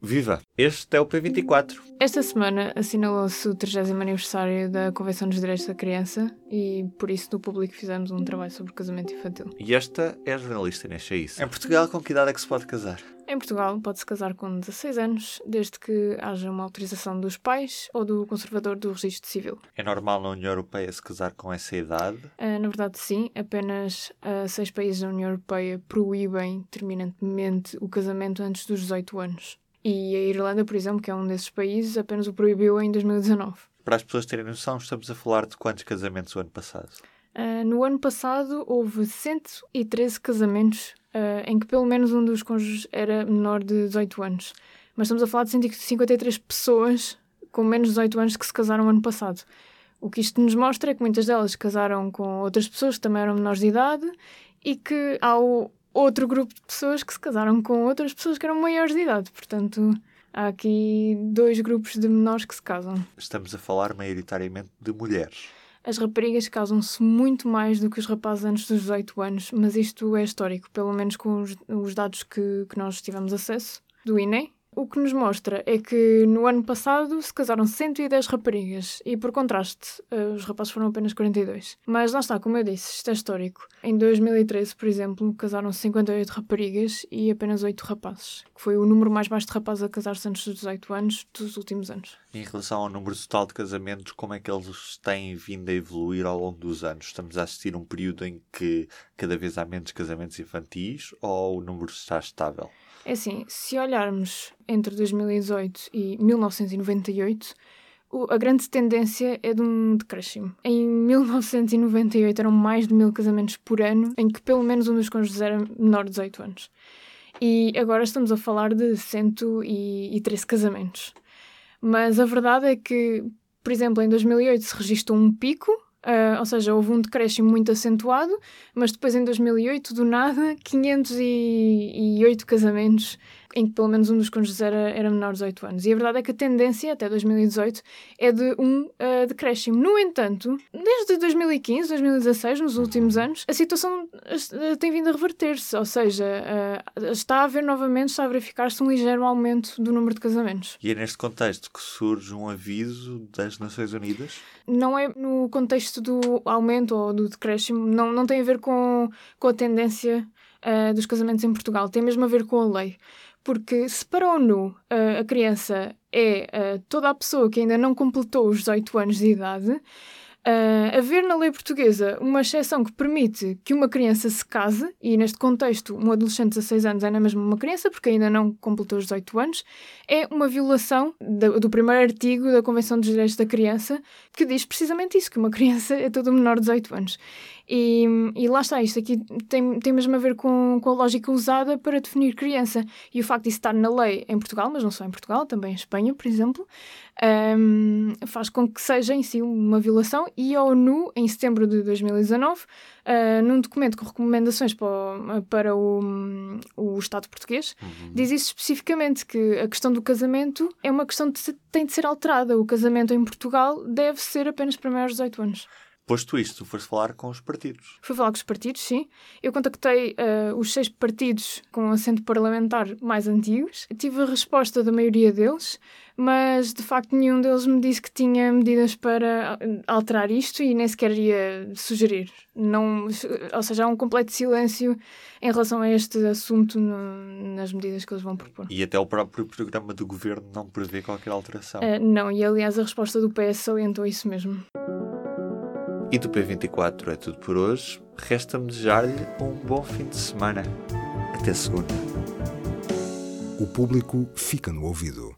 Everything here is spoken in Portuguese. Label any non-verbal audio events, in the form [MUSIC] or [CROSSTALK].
Viva! Este é o P24. Esta semana assinalou-se o 30 aniversário da Convenção dos Direitos da Criança e por isso no público fizemos um trabalho sobre casamento infantil. E esta é a jornalista Inês Chaíça. Em Portugal, com que idade é que se pode casar? Em Portugal, pode-se casar com 16 anos, desde que haja uma autorização dos pais ou do conservador do registro civil. É normal na União Europeia se casar com essa idade? Uh, na verdade, sim. Apenas uh, seis países da União Europeia proíbem terminantemente o casamento antes dos 18 anos. E a Irlanda, por exemplo, que é um desses países, apenas o proibiu em 2019. Para as pessoas terem noção, estamos a falar de quantos casamentos o ano passado? Uh, no ano passado houve 113 casamentos uh, em que pelo menos um dos cônjuges era menor de 18 anos. Mas estamos a falar de 153 pessoas com menos de 18 anos que se casaram ano passado. O que isto nos mostra é que muitas delas casaram com outras pessoas que também eram menores de idade e que há o, outro grupo de pessoas que se casaram com outras pessoas que eram maiores de idade. Portanto, há aqui dois grupos de menores que se casam. Estamos a falar maioritariamente de mulheres. As raparigas casam-se muito mais do que os rapazes antes dos 18 anos, mas isto é histórico, pelo menos com os, os dados que, que nós tivemos acesso do INE. O que nos mostra é que no ano passado se casaram 110 raparigas e, por contraste, eh, os rapazes foram apenas 42. Mas lá está, como eu disse, isto é histórico. Em 2013, por exemplo, casaram 58 raparigas e apenas 8 rapazes, que foi o número mais baixo de rapazes a casar-se antes dos 18 anos dos últimos anos. Em relação ao número total de casamentos, como é que eles têm vindo a evoluir ao longo dos anos? Estamos a assistir a um período em que cada vez há menos casamentos infantis ou o número está estável? É assim, se olharmos entre 2018 e 1998, a grande tendência é de um decréscimo. Em 1998 eram mais de mil casamentos por ano, em que pelo menos um dos cônjuges era menor de 18 anos. E agora estamos a falar de 113 casamentos. Mas a verdade é que, por exemplo, em 2008 se registrou um pico, Uh, ou seja, houve um decréscimo muito acentuado, mas depois em 2008, do nada, 508 casamentos em que pelo menos um dos cônjuges era, era menor de 18 anos. E a verdade é que a tendência, até 2018, é de um uh, decréscimo. No entanto, desde 2015, 2016, nos últimos anos, a situação uh, tem vindo a reverter-se, ou seja, uh, está a haver novamente, está a verificar-se um ligeiro aumento do número de casamentos. E é neste contexto que surge um aviso das Nações Unidas? Não é no contexto do aumento ou do decréscimo, não, não tem a ver com, com a tendência uh, dos casamentos em Portugal, tem mesmo a ver com a lei. Porque se para a ONU uh, a criança é uh, toda a pessoa que ainda não completou os 18 anos de idade, Uh, haver na lei portuguesa uma exceção que permite que uma criança se case, e neste contexto um adolescente de 16 anos é na mesma uma criança, porque ainda não completou os 18 anos, é uma violação do, do primeiro artigo da Convenção dos Direitos da Criança, que diz precisamente isso, que uma [LAUGHS] criança é toda menor de 18 anos. E, e, lá está, isto aqui tem, tem mesmo a ver com, com a lógica usada para definir criança. E o facto de isso estar na lei em Portugal, mas não só em Portugal, também em Espanha, por exemplo, um, faz com que seja em si uma violação. E a ONU, em setembro de 2019, uh, num documento com recomendações para o, para o, o Estado português, uhum. diz isso especificamente, que a questão do casamento é uma questão que tem de ser alterada. O casamento em Portugal deve ser apenas para maiores de 18 anos. Posto isto, foste falar com os partidos. Fui falar com os partidos, sim. Eu contactei uh, os seis partidos com assento parlamentar mais antigos. Tive a resposta da maioria deles, mas de facto nenhum deles me disse que tinha medidas para alterar isto e nem sequer ia sugerir. Não, ou seja, há um completo silêncio em relação a este assunto no, nas medidas que eles vão propor. E até o próprio programa do governo não prevê qualquer alteração? Uh, não, e aliás a resposta do PS salientou isso mesmo. E do P24 é tudo por hoje. Resta-me desejar-lhe um bom fim de semana. Até segunda. O público fica no ouvido.